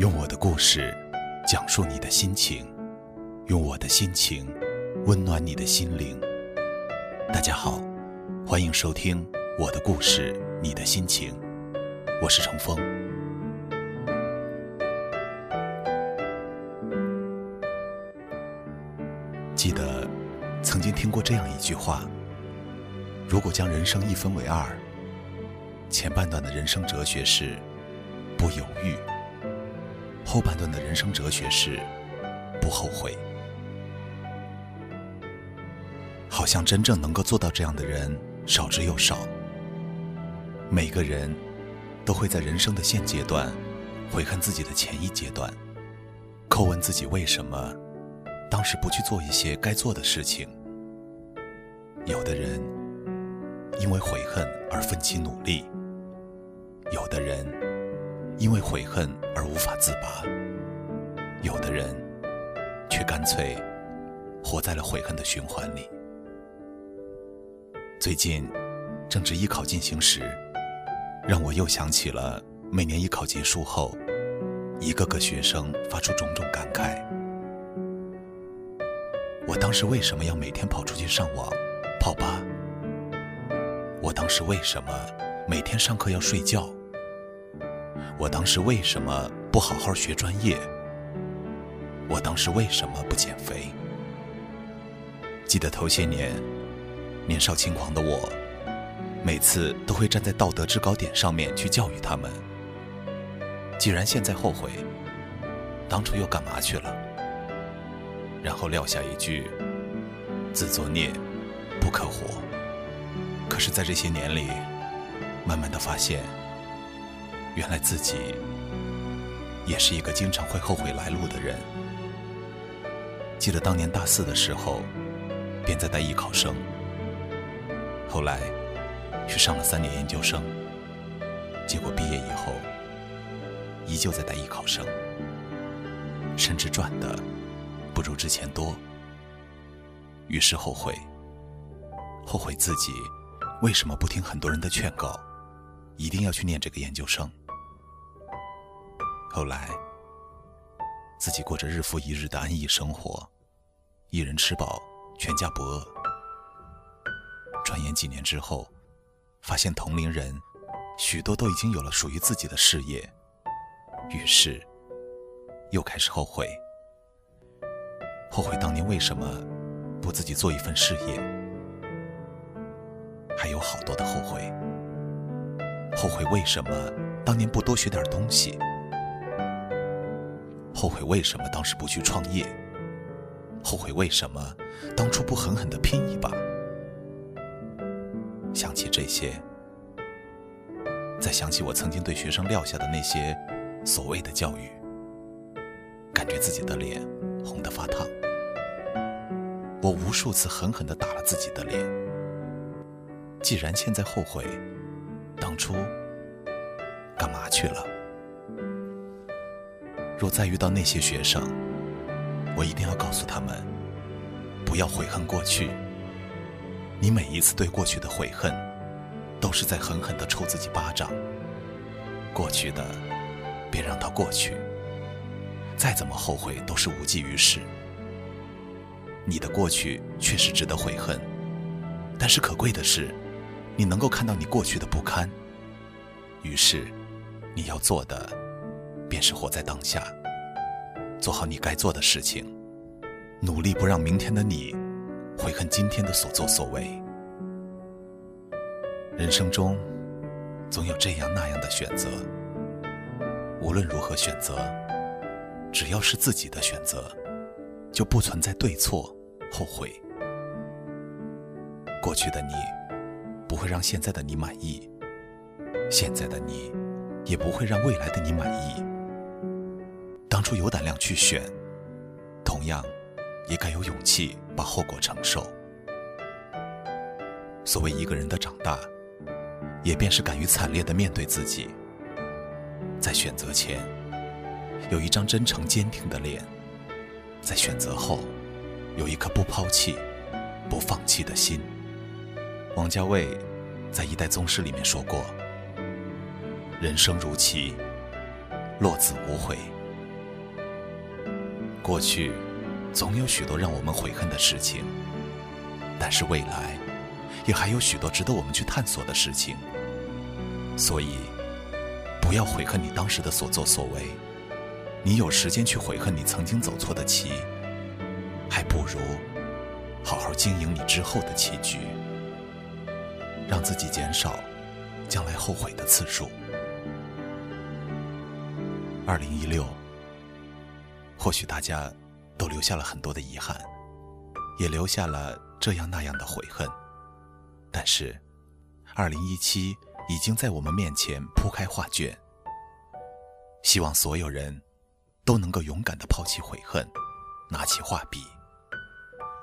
用我的故事讲述你的心情，用我的心情温暖你的心灵。大家好，欢迎收听我的故事，你的心情。我是程峰。记得曾经听过这样一句话：如果将人生一分为二，前半段的人生哲学是不犹豫。后半段的人生哲学是不后悔。好像真正能够做到这样的人少之又少。每个人都会在人生的现阶段悔恨自己的前一阶段，叩问自己为什么当时不去做一些该做的事情。有的人因为悔恨而奋起努力，有的人。因为悔恨而无法自拔，有的人却干脆活在了悔恨的循环里。最近正值艺考进行时，让我又想起了每年艺考结束后，一个个学生发出种种感慨。我当时为什么要每天跑出去上网、泡吧？我当时为什么每天上课要睡觉？我当时为什么不好好学专业？我当时为什么不减肥？记得头些年，年少轻狂的我，每次都会站在道德制高点上面去教育他们。既然现在后悔，当初又干嘛去了？然后撂下一句：“自作孽不可活。”可是，在这些年里，慢慢的发现。原来自己也是一个经常会后悔来路的人。记得当年大四的时候，便在带艺考生，后来去上了三年研究生，结果毕业以后依旧在带艺考生，甚至赚的不如之前多。于是后悔，后悔自己为什么不听很多人的劝告，一定要去念这个研究生。后来，自己过着日复一日的安逸生活，一人吃饱，全家不饿。转眼几年之后，发现同龄人许多都已经有了属于自己的事业，于是又开始后悔，后悔当年为什么不自己做一份事业，还有好多的后悔，后悔为什么当年不多学点东西。后悔为什么当时不去创业？后悔为什么当初不狠狠的拼一把？想起这些，再想起我曾经对学生撂下的那些所谓的教育，感觉自己的脸红得发烫。我无数次狠狠的打了自己的脸。既然现在后悔，当初干嘛去了？若再遇到那些学生，我一定要告诉他们，不要悔恨过去。你每一次对过去的悔恨，都是在狠狠地抽自己巴掌。过去的，别让它过去。再怎么后悔，都是无济于事。你的过去确实值得悔恨，但是可贵的是，你能够看到你过去的不堪。于是，你要做的。便是活在当下，做好你该做的事情，努力不让明天的你悔恨今天的所作所为。人生中总有这样那样的选择，无论如何选择，只要是自己的选择，就不存在对错、后悔。过去的你不会让现在的你满意，现在的你也不会让未来的你满意。当初有胆量去选，同样也该有勇气把后果承受。所谓一个人的长大，也便是敢于惨烈的面对自己，在选择前有一张真诚坚定的脸，在选择后有一颗不抛弃、不放弃的心。王家卫在《一代宗师》里面说过：“人生如棋，落子无悔。”过去总有许多让我们悔恨的事情，但是未来也还有许多值得我们去探索的事情。所以，不要悔恨你当时的所作所为。你有时间去悔恨你曾经走错的棋，还不如好好经营你之后的棋局，让自己减少将来后悔的次数。二零一六，或许大家都留下了很多的遗憾，也留下了这样那样的悔恨，但是，二零一七已经在我们面前铺开画卷。希望所有人都能够勇敢的抛弃悔恨，拿起画笔，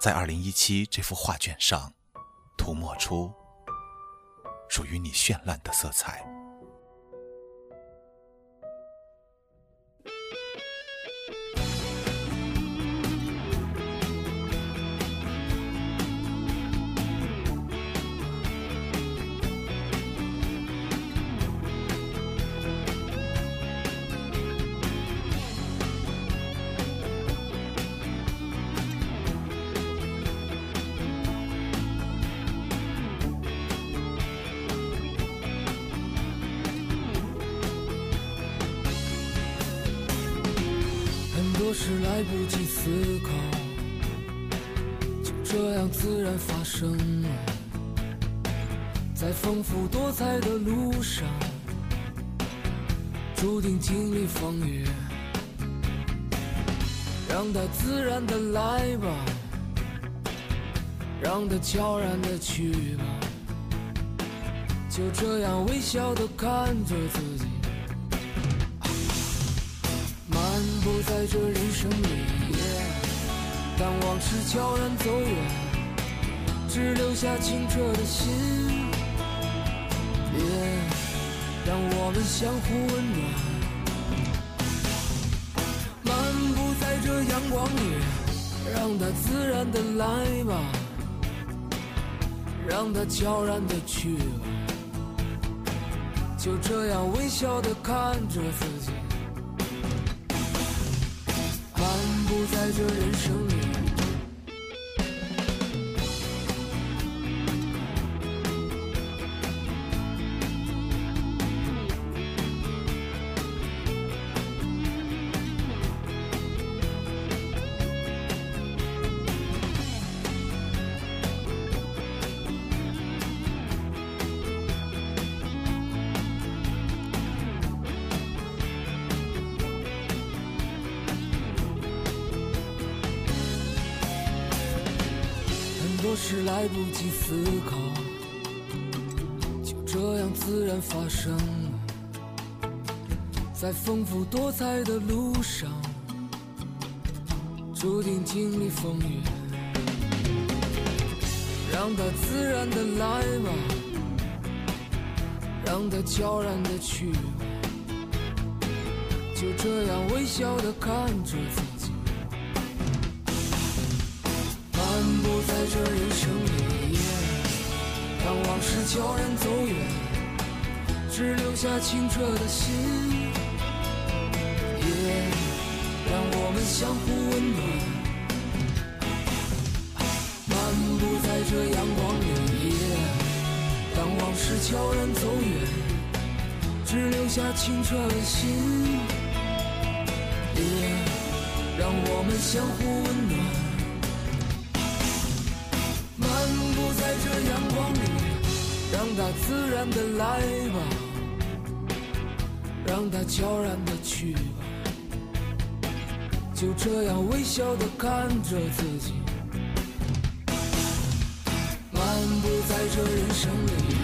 在二零一七这幅画卷上涂抹出属于你绚烂的色彩。多是来不及思考，就这样自然发生。在丰富多彩的路上，注定经历风雨。让它自然的来吧，让它悄然的去吧。就这样微笑的看着自己。不在这人生里，当往事悄然走远，只留下清澈的心。别让我们相互温暖，漫步在这阳光里，让它自然的来吧，让它悄然的去吧，就这样微笑的看着自己。不在这人生里。多是来不及思考，就这样自然发生了。在丰富多彩的路上，注定经历风雨。让它自然的来吧，让它悄然的去吧，就这样微笑的看着在这人生里，当往事悄然走远，只留下清澈的心。也让我们相互温暖。漫步在这阳光里，当往事悄然走远，只留下清澈的心。也让我们相互温暖。这阳光里，让它自然的来吧，让它悄然的去吧，就这样微笑的看着自己，漫步在这人生里。